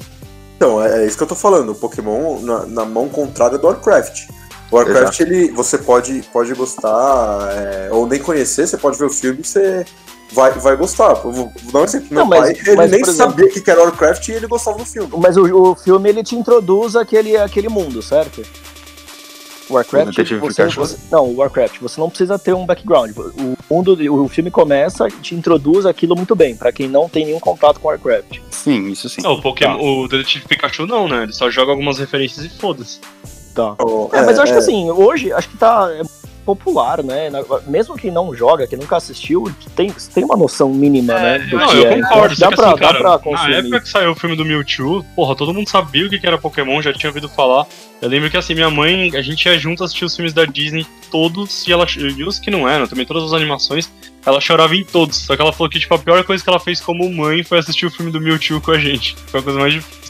Então, é, é isso que eu tô falando. O Pokémon na, na mão contrária do Warcraft. O Warcraft, ele, você pode, pode gostar, é, ou nem conhecer, você pode ver o filme e você vai, vai gostar. Eu vou, dar um exemplo. Meu Não, mas- pai, ele mas, nem exemplo- sabia o que era Warcraft e ele gostava do filme. Mas o, o filme ele te introduz aquele, aquele mundo, certo? Warcraft, você, você- não, o Warcraft, você não precisa ter um background. O mundo, o filme começa e te introduz aquilo muito bem, pra quem não tem nenhum contato com Warcraft. Sim, isso sim. Não, o Pokémon, o Detetive Pikachu não, né? Ele só joga algumas referências e foda-se. Tá. Oh, É, mas eu acho é, que assim, hoje acho que tá é, popular, né? Na- Mesmo quem não joga, quem nunca assistiu, tem, tem uma noção mínima, né? Do Não, que eu é. concordo. Dá que pra, assim, cara, dá pra na consumir. época que saiu o filme do Mewtwo, porra, todo mundo sabia o que que era Pokémon, já tinha ouvido falar. Eu lembro que assim, minha mãe, a gente ia junto assistir os filmes da Disney, todos, e ela e os que não eram, também todas as animações, ela chorava em todos. Só que ela falou que, tipo, a pior coisa que ela fez como mãe foi assistir o filme do Mewtwo com a gente. Foi a coisa mais difícil.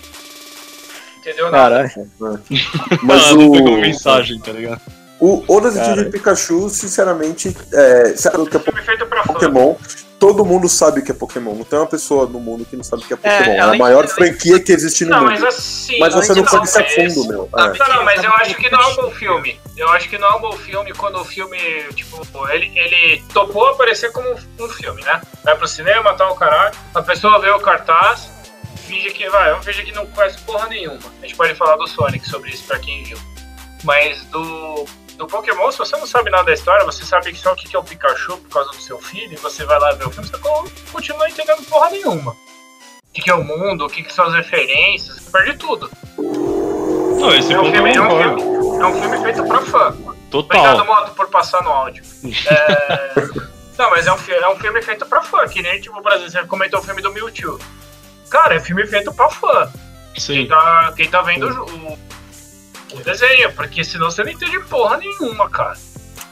Entendeu nada. Caralho. [LAUGHS] Mas ela não o, pegou mensagem, tá ligado? O, o Detetive Cara. Pikachu, sinceramente, é, sabe o que é Filme feito pra fã. Pokémon? Todo mundo sabe o que é Pokémon. Não tem uma pessoa no mundo que não sabe o que é É, Pokémon. É, a além- maior além- franquia que existe no Não, mundo. mas assim. Mas você não a mas- fundo, meu. É. Não, não, mas eu acho que não é um bom filme. Eu acho que não é um bom filme quando o filme, tipo, ele, ele topou aparecer como um filme, né? Vai pro cinema, tal, o caralho. A pessoa vê o cartaz, finge que vai, vamos fingir que não conhece porra nenhuma. A gente pode falar do Sonic sobre isso pra quem viu. Mas do, do Pokémon, se você não sabe nada da história, você sabe só o que é o Pikachu por causa do seu filho, e você vai lá ver o filme, você co- continua entendendo porra nenhuma. O que, é o mundo, o que, são as referências, você perde tudo. Não, esse É um, filme, é, um filme, é um filme feito pra fã. Obrigado, Total. Moto, por passar no áudio. [LAUGHS] É... Não, mas é um, fi- é um filme feito pra fã, que nem, tipo, por exemplo, você comentou o filme do Mewtwo. Cara, é filme feito pra fã. Quem Sim. tá, quem tá vendo o, o desenho, porque senão você não entende porra nenhuma, cara.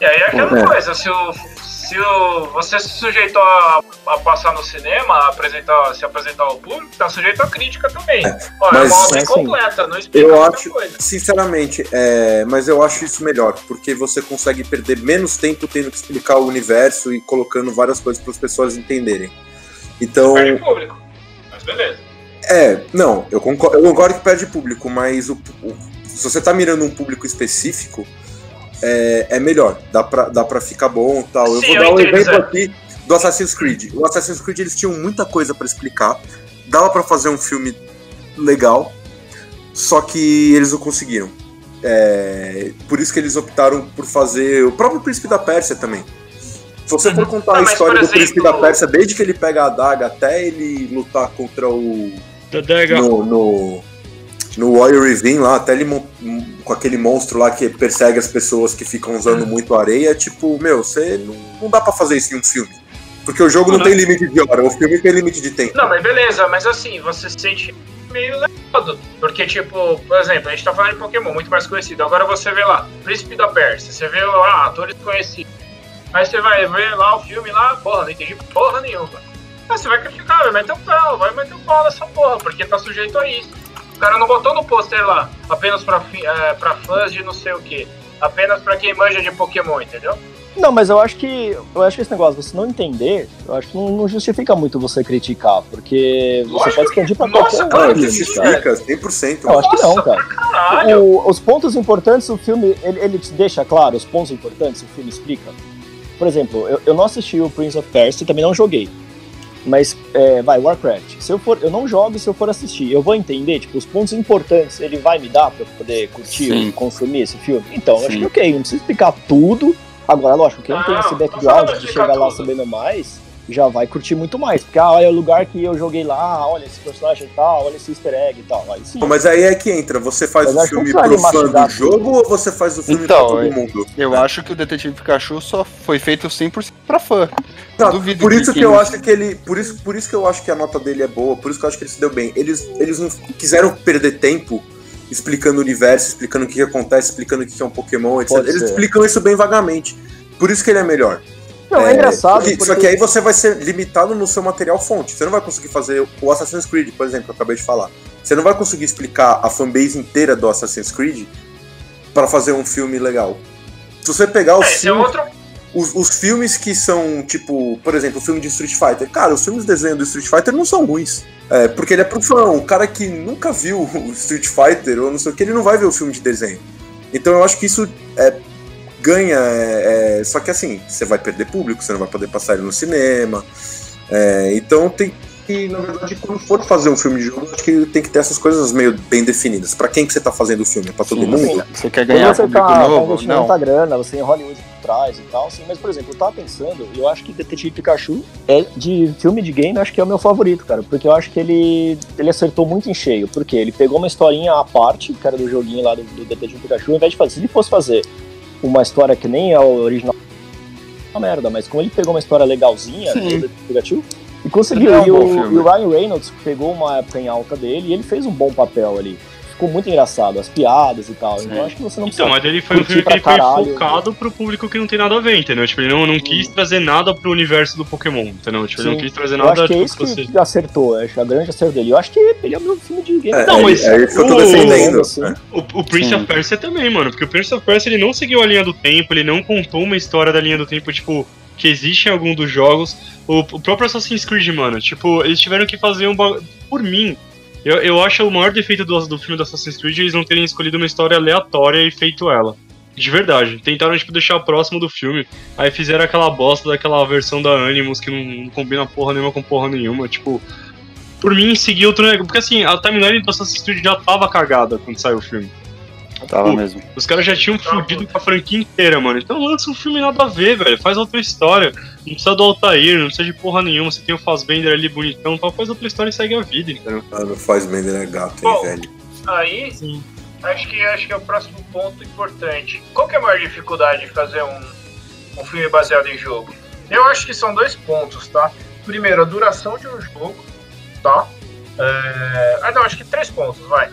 E aí é aquela É. coisa, se o, se o, você se sujeitou a, a passar no cinema, a apresentar, se apresentar ao público, tá sujeito a crítica também. Olha, é mas- uma obra é assim. incompleta, não explica Eu acho- coisa. Sinceramente, é, mas eu acho isso melhor, porque você consegue perder menos tempo tendo que explicar o universo e colocando várias coisas para as pessoas entenderem. Então, Perde público. Mas beleza. é, não, eu concordo, eu concordo que perde público, mas o, o- se você tá mirando um público específico, é, é melhor, dá pra, dá pra ficar bom e tal. Eu Sim, vou eu dar um exemplo aqui do Assassin's Creed. O Assassin's Creed eles tinham muita coisa pra explicar, dava pra fazer um filme legal, só que eles não conseguiram. É, por isso que eles optaram por fazer o próprio Príncipe da Pérsia também. Se você for contar Não, a mas, história por do Príncipe exemplo- da Pérsia, desde que ele pega a adaga até ele lutar contra o Da no, no, no Warrior Ravine lá, até ele com aquele monstro lá que persegue as pessoas que ficam usando muito areia, tipo, meu, você não, não dá pra fazer isso em um filme. Porque o jogo não Não, tem limite de hora, o filme tem limite de tempo. Não, mas beleza, mas assim, você se sente meio levado. Porque, tipo, por exemplo, a gente tá falando de Pokémon, muito mais conhecido. Agora você vê lá, Príncipe da Pérsia, você vê lá, atores conhecidos. Aí você vai ver lá o filme lá, porra, não entendi porra nenhuma. Aí você vai criticar, vai meter o pau, vai meter o pau nessa porra, porque tá sujeito a isso. O cara não botou no pôster lá, apenas pra, é, pra fãs de não sei o que. Apenas pra quem manja de Pokémon, entendeu? Não, mas eu acho que eu acho que esse negócio, você não entender, eu acho que não, não justifica muito você criticar, porque você Lógico pode expandir pra Nossa, qualquer cara, um Claro, justifica, 100%. Eu acho que não, cara. Caralho! O- os pontos importantes, o filme, ele, ele te deixa claro, os pontos importantes, o filme explica. Por exemplo, eu, eu não assisti o Prince of Persia e também não joguei. Mas, é, vai, Warcraft. Se eu for, eu não jogo se eu for assistir. Eu vou entender, tipo, os pontos importantes ele vai me dar pra eu poder curtir Sim. e consumir esse filme. Então, eu acho Sim. que ok, não precisa explicar tudo. Agora, lógico, quem Não, tem esse não background de de chegar lá tudo. sabendo mais, já vai curtir muito mais. Porque, ah, olha o lugar que eu joguei lá, olha esse personagem e tal, olha esse easter egg e tal. Aí sim. Mas aí é que entra, você faz Mas o que filme pro fã do tudo. jogo ou você faz o filme Então, pra todo é- mundo? Eu acho que o Detetive Pikachu só foi feito 100% pra fã. Não, Duvido por que isso que quem eu não- acho que ele. Por isso, por isso que eu acho que a nota dele é boa, por isso que eu acho que ele se deu bem. Eles, eles não quiseram perder tempo explicando o universo, explicando o que, que acontece, explicando o que que é um Pokémon, etc. Pode Eles ser. explicam isso bem vagamente. Por isso que ele é melhor. Não, é, engraçado. porque- Só porque- que aí você vai ser limitado no seu material fonte. Você não vai conseguir fazer o Assassin's Creed, por exemplo, que eu acabei de falar. Você não vai conseguir explicar a fanbase inteira do Assassin's Creed para fazer um filme legal. Se você pegar os É, é filmes outro. os, os filmes que são, tipo, por exemplo, o filme de Street Fighter. Cara, os filmes de desenho do Street Fighter não são ruins. É, porque ele é pro fã. O cara que nunca viu [LAUGHS] o Street Fighter ou não sei o que, ele não vai ver o filme de desenho. Então eu acho que isso é, ganha. é, é, só que assim, você vai perder público, você não vai poder passar ele no cinema. É, então tem. que, na verdade, quando for fazer um filme de jogo, acho que tem que ter essas coisas meio bem definidas. Pra quem que você tá fazendo o filme? É pra todo Sim, mundo? Você quer ganhar você público tá, tá novo? investindo Não. muita grana, você tem Hollywood por trás e tal, assim, mas, por exemplo, eu tava pensando, eu acho que Detetive Pikachu é de filme de game, eu acho que é o meu favorito, cara, porque eu acho que ele, ele acertou muito em cheio, porque ele pegou uma historinha à parte, que era do joguinho lá do, do Detetive Pikachu, ao invés de fazer, se ele fosse fazer uma história que nem é o original, uma merda, mas como ele pegou uma história legalzinha Detetive Pikachu, e conseguiu, É um e, o, e o Ryan Reynolds pegou uma época em alta dele e ele fez um bom papel ali. Ficou muito engraçado, as piadas e tal. Então eu acho que você não precisa. Então, mas ele foi um filme que ele foi caralho. focado pro público que não tem nada a ver, entendeu? Tipo, ele não, não quis trazer nada pro universo do Pokémon, entendeu? Tipo, ele não quis trazer Eu nada acho que é isso que você. que acertou, eu acho a grande acerto dele. Eu acho que ele é o meu filme de game. É, Não, é, mas é isso que eu tô o- defendendo. assim. é. O, o Prince Sim. of Persia também, mano. Porque o Prince of Persia ele não seguiu a linha do tempo, ele não contou uma história da linha do tempo, tipo, que existe em algum dos jogos. O, o próprio Assassin's Creed, mano, tipo, eles tiveram que fazer um bagulho. Por mim, eu, eu acho o maior defeito do, do filme do Assassin's Creed eles não terem escolhido uma história aleatória e feito ela. De verdade. Tentaram, tipo, deixar próximo do filme. Aí fizeram aquela bosta daquela versão da Animus que não, não combina porra nenhuma com porra nenhuma. Tipo, por mim, seguiu outro negócio. Porque assim, a timeline do Assassin's Creed já tava cagada quando saiu o filme. Tava Pô, mesmo. Os caras já tinham fudido com a franquia inteira, mano. Então lança um filme nada a ver, velho. Faz outra história. Não precisa do Altair, não precisa de porra nenhuma. Você tem o Fassbender ali bonitão, tal. Faz outra história e segue a vida, entendeu? Mano, faz Bender é gato, hein, Bom. velho. Aí, acho que, acho que é o próximo ponto importante. Qual que é a maior dificuldade de fazer um, um filme baseado em jogo? Eu acho que são dois pontos, tá? Primeiro, a duração de um jogo, tá? É... Ah, não, acho que três pontos, vai.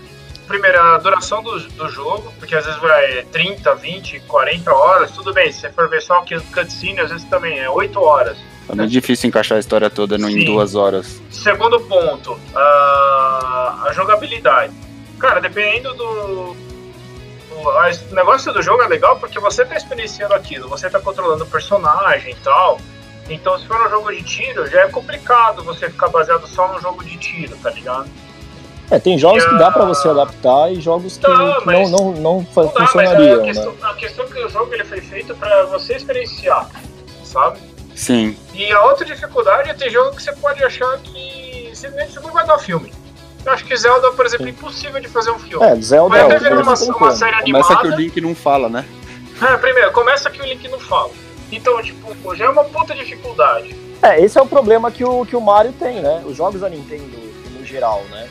Primeiro, a duração do, do jogo, porque às vezes vai 30, 20, 40 horas, tudo bem. Se você for ver só que cutscene, às vezes também é 8 horas. É muito difícil encaixar a história toda no, em duas horas. Segundo ponto, a, a jogabilidade. Cara, dependendo do. O negócio do jogo é legal porque você tá experienciando aquilo, você tá controlando o personagem e tal. Então, se for um jogo de tiro, já é complicado você ficar baseado só no jogo de tiro, tá ligado? É, tem jogos E que a- dá pra você adaptar e jogos que, não, não, não fa- Não dá, mas funcionariam, a né? questão, a questão é que o jogo ele foi feito pra você experienciar, sabe? Sim. E a outra dificuldade é ter jogo que você pode achar que simplesmente não vai dar filme. Eu acho que Zelda, por exemplo, é impossível de fazer um filme. É, Zelda Vai é até virar uma, não uma série Começa animada. que o Link não fala, né? É, primeiro, começa que o Link não fala. Então, tipo, já é uma puta dificuldade. É, esse é o problema que o, que o Mario tem, né? Os jogos da Nintendo, no geral, né?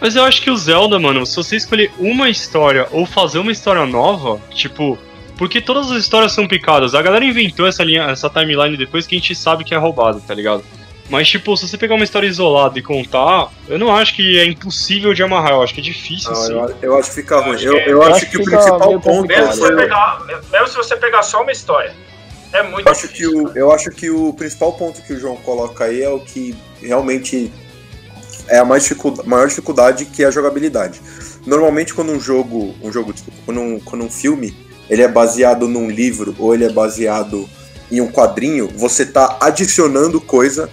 Mas eu acho que o Zelda, mano, se você escolher uma história ou fazer uma história nova, tipo. Porque todas as histórias são picadas. A galera inventou essa linha, essa timeline depois que a gente sabe que é roubada, tá ligado? Mas, tipo, se você pegar uma história isolada e contar, eu não acho que é impossível de amarrar, eu acho que é difícil, Não, sim. eu, eu acho que fica ruim. Eu, que- eu eu acho acho que que o principal ponto Mesmo complicado. se, pegar, mesmo se você pegar só uma história. É muito Eu acho, que difícil. o, eu acho que o principal ponto que o João coloca aí é o que realmente é a mais maior dificuldade que é a jogabilidade. Normalmente quando um jogo, um jogo, desculpa, quando um, quando um filme, ele é baseado num livro ou ele é baseado em um quadrinho, você tá adicionando coisa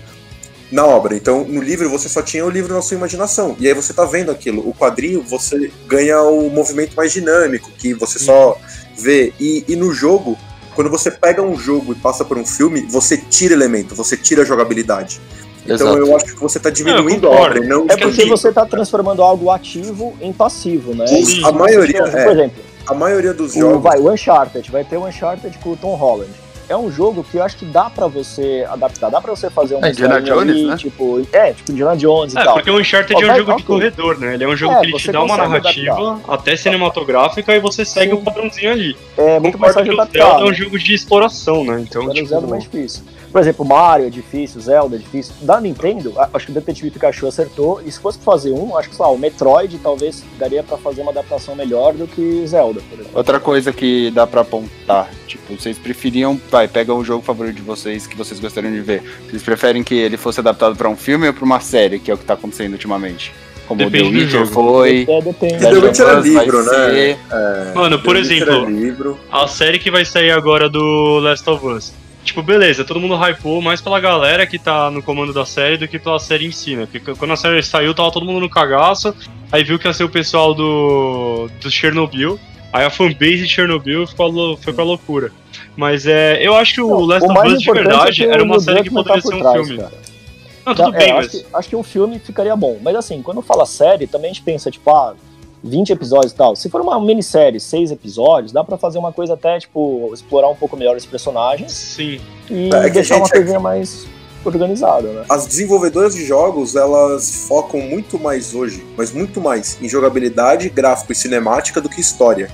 na obra. Então, no livro você só tinha o livro na sua imaginação. E aí você tá vendo aquilo. O quadrinho você ganha o movimento mais dinâmico, que você só vê. E, e no jogo, quando você pega um jogo e passa por um filme, você tira elemento, você tira a jogabilidade. Então Exato. eu acho que você tá diminuindo a obra, e não É porque você tá transformando algo ativo em passivo, né? E- a maioria, Por é. exemplo, A maioria dos o, jogos. vai, o Uncharted, vai ter o Uncharted com o Tom Holland. É um jogo que eu acho que dá pra você adaptar, dá pra você fazer uma É, Indiana Jones, ali, né? tipo, é, tipo Indiana Jones e É, tal. porque o Uncharted é um jogo de corredor, né? Ele é um jogo É, que ele te dá uma narrativa até cinematográfica e você segue Sim. o padrãozinho ali. É muito mais fácil que de o Zelda adaptar. é um né? jogo de exploração, né? Então, tipo, Zelda é mais difícil. Por exemplo, Mario é difícil, Zelda é difícil. Da Nintendo, a- acho que o Detetive Pikachu acertou. E se fosse fazer um, acho que, sei lá, o Metroid talvez daria pra fazer uma adaptação melhor do que Zelda, por exemplo. Outra coisa que dá pra apontar, tipo, vocês preferiam, vai, pega o jogo favorito de vocês que vocês gostariam de ver. Vocês preferem que ele fosse adaptado pra um filme ou pra uma série, que é o que tá acontecendo ultimamente? Como o The Depende do Witcher jogo. foi. É, depende. E The Witcher é livro, né? ser- Mano, por The exemplo, é livro. a série que vai sair agora do Last of Us. Tipo, beleza, todo mundo hypou mais pela galera que tá no comando da série do que pela série em si, né? Porque quando a série saiu, tava todo mundo no cagaço, aí viu que ia ser o pessoal do, do Chernobyl, aí a fanbase de Chernobyl ficou a lou- foi pra loucura. Mas é, eu acho que o Não, Last o of mais Us de importante verdade é era uma série que Druckmann poderia tá ser um trás, filme. cara. Não, tudo É, bem, acho, mas. que, acho que um filme ficaria bom. Mas assim, quando fala série, também a gente pensa, tipo, ah, 20 episódios e tal. Se for uma minissérie, 6 episódios, dá pra fazer uma coisa até, tipo, explorar um pouco melhor os personagens Sim. e É que, deixar uma gente, coisinha mais organizada, né? As desenvolvedoras de jogos, elas focam muito mais hoje, mas muito mais, em jogabilidade, gráfico e cinemática do que história.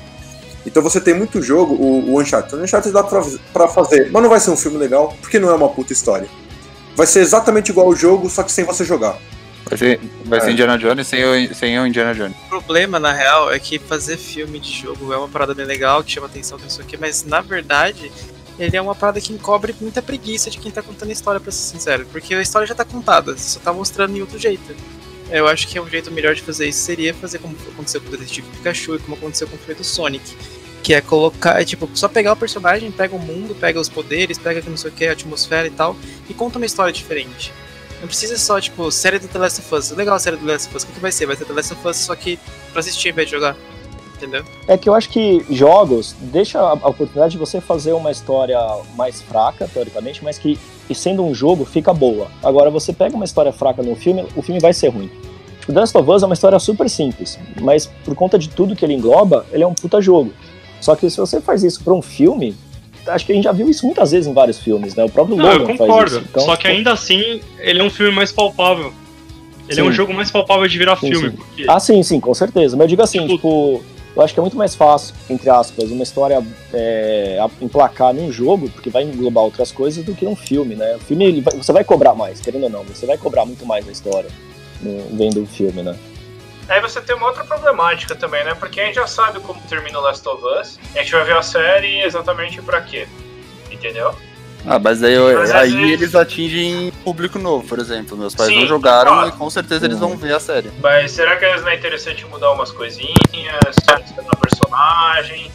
Então você tem muito jogo, o, o Uncharted. O Uncharted dá pra, pra fazer, mas não vai ser um filme legal, porque não é uma puta história. Vai ser exatamente igual o jogo, só que sem você jogar. Vai ser, vai ser É. Indiana Jones sem o, sem o Indiana Jones. O problema, na real, é que fazer filme de jogo é uma parada bem legal, que chama atenção, que não sei o quê, mas na verdade, ele é uma parada que encobre muita preguiça de quem tá contando a história, pra ser sincero. Porque a história já tá contada, você só tá mostrando em outro jeito. Eu acho que é um jeito melhor de fazer isso seria fazer como aconteceu com o Detetive Pikachu e como aconteceu com o filme do Sonic. Que é colocar, é tipo, só pegar o personagem, pega o mundo, pega os poderes, pega não sei o que, a atmosfera e tal, e conta uma história diferente. Não precisa só, tipo, série do The Last of Us. Legal a série do The Last of Us. O que, que vai ser? Vai ser The Last of Us só que pra assistir em vez de jogar. Entendeu? É que eu acho que jogos deixa a oportunidade de você fazer uma história mais fraca, teoricamente, mas que, sendo um jogo fica boa. Agora, você pega uma história fraca num filme, o filme vai ser ruim. Tipo, The Last of Us é uma história super simples, mas por conta de tudo que ele engloba, ele é um puta jogo. Só que se você faz isso pra um filme, acho que a gente já viu isso muitas vezes em vários filmes, né? O próprio Não, eu Logan faz concordo. isso. Então, Só que tipo, ainda assim, ele é um filme mais palpável. Ele é Sim. um jogo mais palpável de virar Sim, filme. sim. Porque... Ah, sim, sim, com certeza. Mas eu digo assim, Tipo- tipo, eu acho que é muito mais fácil, entre aspas, uma história é, emplacar num jogo, porque vai englobar outras coisas, do que num filme, né? O filme, vai- você vai cobrar mais, querendo ou não, você vai cobrar muito mais a história no- vendo o filme, né? Aí você tem uma outra problemática também, né? Porque a gente já sabe como termina o Last of Us. A gente vai ver a série exatamente pra quê. Entendeu? Ah, mas Mas aí vezes- eles atingem público novo, por exemplo. Meus pais Sim, não jogaram claro. e com certeza eles vão ver a série. Mas será que não é interessante mudar umas coisinhas? Adicionar personagem?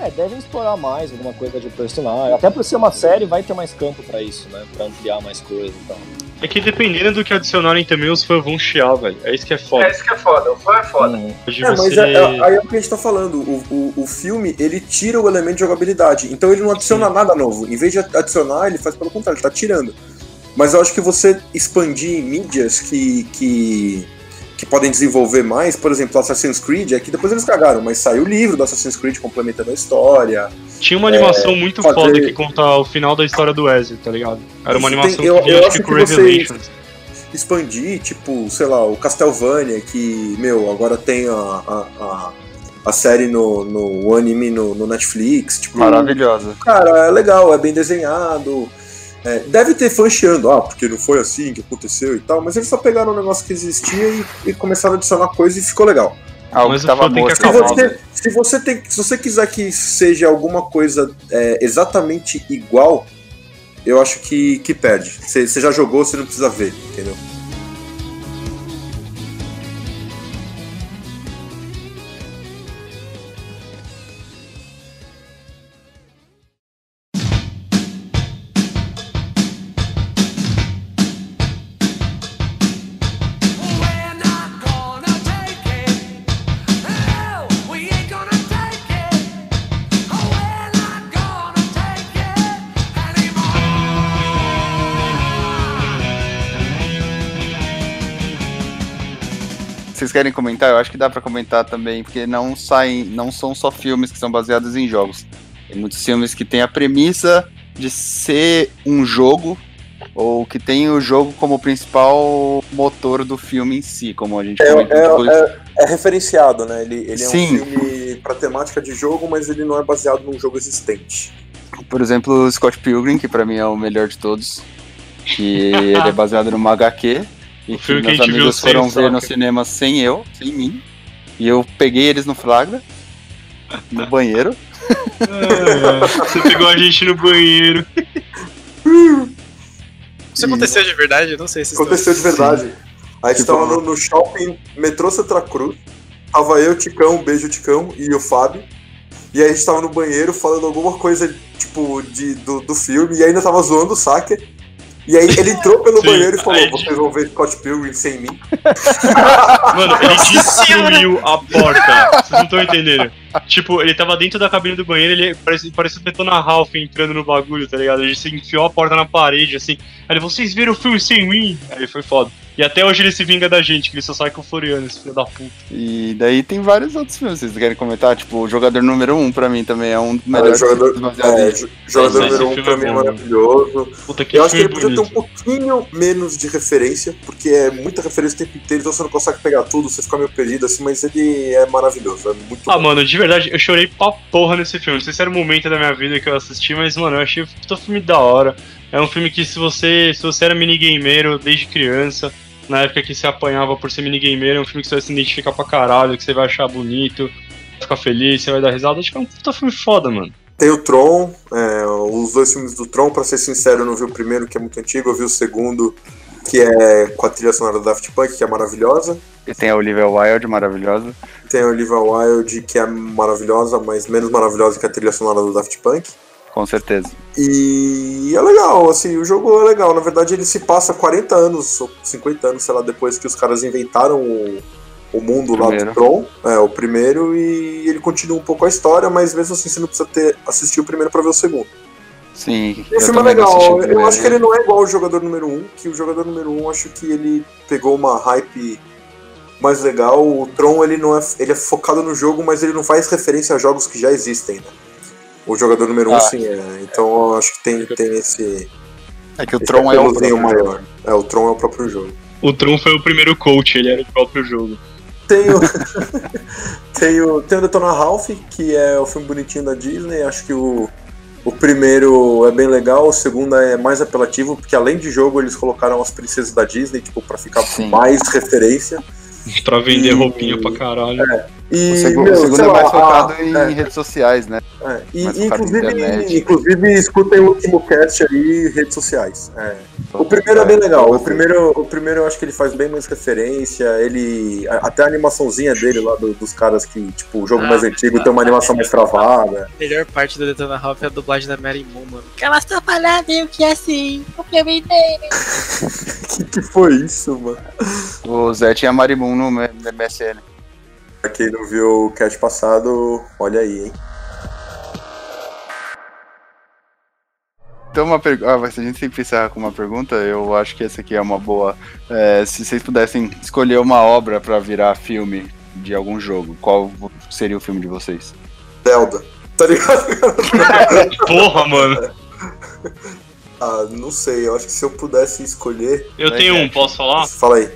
É, devem explorar mais alguma coisa de personagem. Até por ser uma série, vai ter mais campo pra isso, né? Pra ampliar mais coisa e tal. É que dependendo do que adicionarem também, os fãs vão chiar, velho. É isso que é foda. É isso que é foda. O fã é foda. Hum. De É, mas você... é, é- aí é o que a gente tá falando. O, o, o filme, ele tira o elemento de jogabilidade. Então ele não adiciona nada novo. Em vez de adicionar, ele faz pelo contrário, ele tá tirando. Mas eu acho que você expandir mídias que, que, que podem desenvolver mais, por exemplo, Assassin's Creed, é que depois eles cagaram, mas saiu o livro do Assassin's Creed complementando a história. Tinha uma animação muito fazer- foda que conta o final da história do Ezio, tá ligado? Era uma Isso animação tem- eu- que vinha, eu acho que Revelations. Expandir, tipo, sei lá, o Castlevania, que, meu, agora tem a, a, a, a série no, no o anime no, no Netflix. Tipo, Maravilhosa. Cara, é legal, é bem desenhado. É, deve ter fã chiando, ah, porque não foi assim que aconteceu e tal, mas eles só pegaram um negócio que existia e, e começaram a adicionar coisa e ficou legal. Algo Mas que tava fã tem que morto. Se acabar, você, se você tem, se você quiser que seja alguma coisa é, exatamente igual, eu acho que, que perde. Você você já jogou, você não precisa ver, entendeu? Comentar? Eu acho que dá pra comentar também, porque não saem, não são só filmes que são baseados em jogos. Tem muitos filmes que têm a premissa de ser um jogo ou que tem o jogo como principal motor do filme em si, como a gente É, comentou. é- depois. é- é referenciado, né? Ele, ele é Sim. um filme pra temática de jogo, mas ele não é baseado num jogo existente. Por exemplo, Scott Pilgrim, que pra mim é o melhor de todos. Que ele é baseado numa HQ. E O que filme que meus a gente viu amigos sem foram ver no cinema sem eu, sem mim. E eu peguei eles no flagra. No banheiro. Você pegou a gente no banheiro. Isso aconteceu de verdade? Eu não sei se Aconteceu de verdade. A gente Tipo, tava no, no shopping Metrô Santa Cruz. Tava eu, Ticão, beijo Ticão e o Fábio. E aí a gente tava no banheiro falando alguma coisa, tipo, de, do, do filme, e ainda tava zoando o Saker. E aí ele entrou pelo Sim, banheiro e falou: aí- vocês vão ver Scott Pilgrim sem mim. [LAUGHS] Mano, ele destruiu a porta. Vocês não estão entendendo. Tipo, ele tava dentro da cabine do banheiro, ele parecia, parecia o Detona Ralph entrando no bagulho, tá ligado? Ele se enfiou a porta na parede, assim. Aí ele, vocês viram o filme sem mim? Aí foi foda. E até hoje ele se vinga da gente, que ele só sai com o Floriano, esse filho da puta. E daí tem vários outros filmes, vocês querem comentar? Tipo, o Jogador Número 1 um, pra mim também é um dos É, melhores jogador, filmes baseados é, jogador número um filme pra é mim é bom. maravilhoso. Puta que Eu acho que ele podia ter um pouquinho menos de referência, porque é muita referência o tempo inteiro, então você não consegue pegar tudo, você fica meio perdido assim, mas ele é maravilhoso, é muito Ah, bom. mano, de verdade, eu chorei pra porra nesse filme. Não sei se era o momento da minha vida que eu assisti, mas, mano, eu achei um filme da hora. É um filme que se você, se você era minigameiro desde criança, na época que você apanhava por ser minigameiro, é um filme que você vai se identificar pra caralho, que você vai achar bonito, vai ficar feliz, você vai dar risada. Acho que é um puta filme foda, mano. Tem o Tron, é, os dois filmes do Tron, pra ser sincero, eu não vi o primeiro, que é muito antigo, eu vi o segundo, que é com a trilha sonora do Daft Punk, que é maravilhosa. E tem a Olivia Wilde, maravilhosa. Tem a Olivia Wilde, que é maravilhosa, mas menos maravilhosa que a trilha sonora do Daft Punk. Com certeza. E é legal, assim, o jogo é legal. Na verdade, ele se passa 40 anos, ou 50 anos, sei lá, depois que os caras inventaram o, o mundo lá Primeiro. do Tron, é, o primeiro, e ele continua um pouco a história, mas mesmo assim você não precisa ter assistido o primeiro pra ver o segundo. Sim. E o filme é legal, eu acho que ele não é igual ao jogador número 1, que o jogador número 1 acho que ele pegou uma hype mais legal. O Tron ele não é, ele é focado no jogo, mas ele não faz referência a jogos que já existem, né? O jogador número 1 Ah. sim é. Então eu acho que tem, tem esse, É que o Tron é o próprio maior. É, o Tron é o próprio jogo. O Tron foi o primeiro coach, ele era o próprio jogo. Tem o, [LAUGHS] tem o, tem o Detona Ralph, que é o filme bonitinho da Disney. Acho que o, o primeiro é bem legal, o segundo é mais apelativo, porque além de jogo eles colocaram as princesas da Disney, tipo, pra ficar com Sim. mais referência. Pra vender E- roupinha pra caralho. E, O segu- meu, o segundo é lá, mais focado a- em é, redes sociais, né? é. E, inclusive, inclusive, escutem o último cast aí, redes sociais. É. O primeiro é bem legal. O primeiro, o primeiro eu acho que ele faz bem mais referência. Ele. Até a animaçãozinha dele lá do- dos caras que, tipo, o jogo Ah, mais antigo tem uma animação mais travada. A melhor parte do Detona Ralph é a dublagem da Mary Moon, mano. Que ela está falando meio que assim, complementei. [LAUGHS] que que foi isso, mano? O Zé tinha Marimun no M- no MSN. Pra quem não viu o cast passado, olha aí, hein? Então, uma pergunta. Ah, mas se a gente sempre encerrar com uma pergunta, eu acho que essa aqui é uma boa. É, se vocês pudessem escolher uma obra pra virar filme de algum jogo, qual seria o filme de vocês? Zelda. Tá ligado? [LAUGHS] Porra, mano. ah, não sei. Eu acho que se eu pudesse escolher. Eu tenho um, posso falar? Fala aí.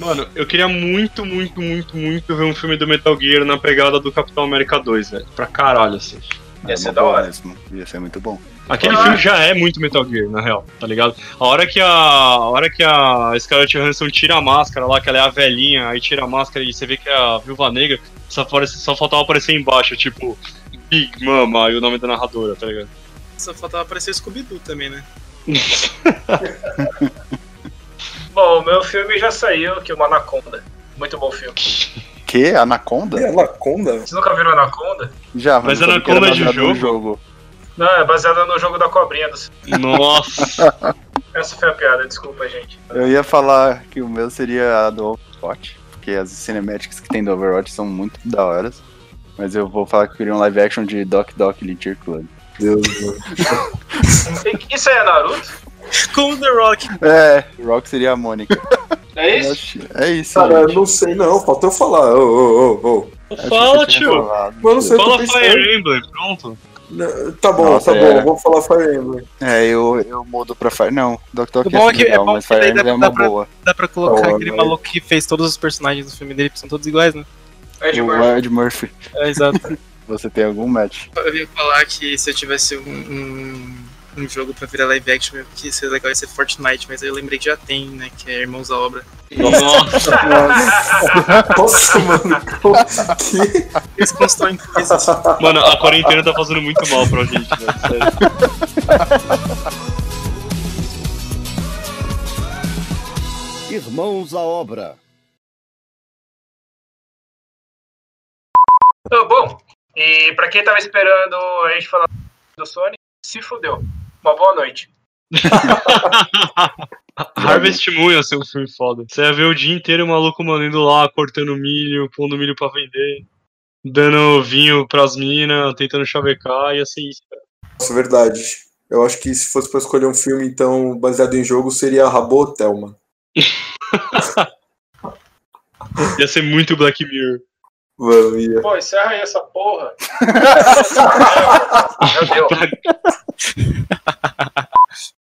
Mano, eu queria muito, muito, muito, muito ver um filme do Metal Gear na pegada do Capitão América 2, velho. Pra caralho, assim. Ia É ser da hora. mesmo. Ia ser muito bom. Aquele Ah. filme já é muito Metal Gear, na real, tá ligado? A hora que a, a hora que a Scarlett Johansson tira a máscara lá, que ela é a velhinha, aí tira a máscara e você vê que é a Viúva Negra, só, aparece, só faltava aparecer embaixo, tipo, Big Mama e o nome da narradora, tá ligado? Só faltava aparecer o Scooby-Doo também, né? [LAUGHS] Bom, o meu filme já saiu, que é o Anaconda. Muito bom filme. [LAUGHS] Que? Anaconda? Anaconda? Vocês nunca viram Anaconda? Já, Mas era Anaconda é de baseado no jogo? Não, é baseada no jogo da cobrinha. Do... Nossa! [LAUGHS] Essa foi a piada, desculpa, gente. Eu ia falar que o meu seria a do Overwatch, porque as cinemáticas que tem do Overwatch são muito da hora. Mas eu vou falar que eu queria um live action de Doc Doc Little Club. Deus, Isso aí é Naruto? [LAUGHS] Com o The Rock. É, Rock seria a Mônica. É isso? É isso, Cara, gente. não sei não, faltou eu falar. Ô, ô, ô, Fala, você tio! falado. Mas eu não sei, eu tô Fala. Fire Emblem, pronto. Não, Tá bom, Nossa, tá é. bom, vou falar Fire Emblem. É, eu, eu mudo pra Fire. Não, Doc Doc O bom é que- é legal, bom mas Fire dá- Emblem é dá uma pra- boa. Dá pra colocar Tá, aquele mas- maluco que fez todos os personagens do filme dele, que são todos iguais, né? Ed O Murphy. Ed Murphy. É, exato. [LAUGHS] Você tem algum match? Eu ia falar que se eu tivesse um, um, um jogo pra virar live action, que seria legal ia ser Fortnite, mas aí eu lembrei que já tem, né? Que é Irmãos à Obra. Nossa! Nossa, mano. Que? Eles constroem coisas. Mano, a quarentena tá fazendo muito mal pra gente, velho. Sério. Irmãos à obra. Então, bom, e pra quem tava esperando a gente falar do Sony, se fudeu. Uma boa noite. [LAUGHS] Harvest Moon ia ser um filme foda. Você ia ver o dia inteiro o maluco, mano, indo lá, cortando milho, pondo milho pra vender, dando vinho pras minas, tentando chavecar, ia ser isso. cara. Nossa, verdade. Eu acho que se fosse pra escolher um filme, então, baseado em jogo, seria Rabo Hotel, mano. [LAUGHS] Ia ser muito Black Mirror. Vamos. Pô, encerra aí essa porra. [LAUGHS] Meu Deus. [LAUGHS]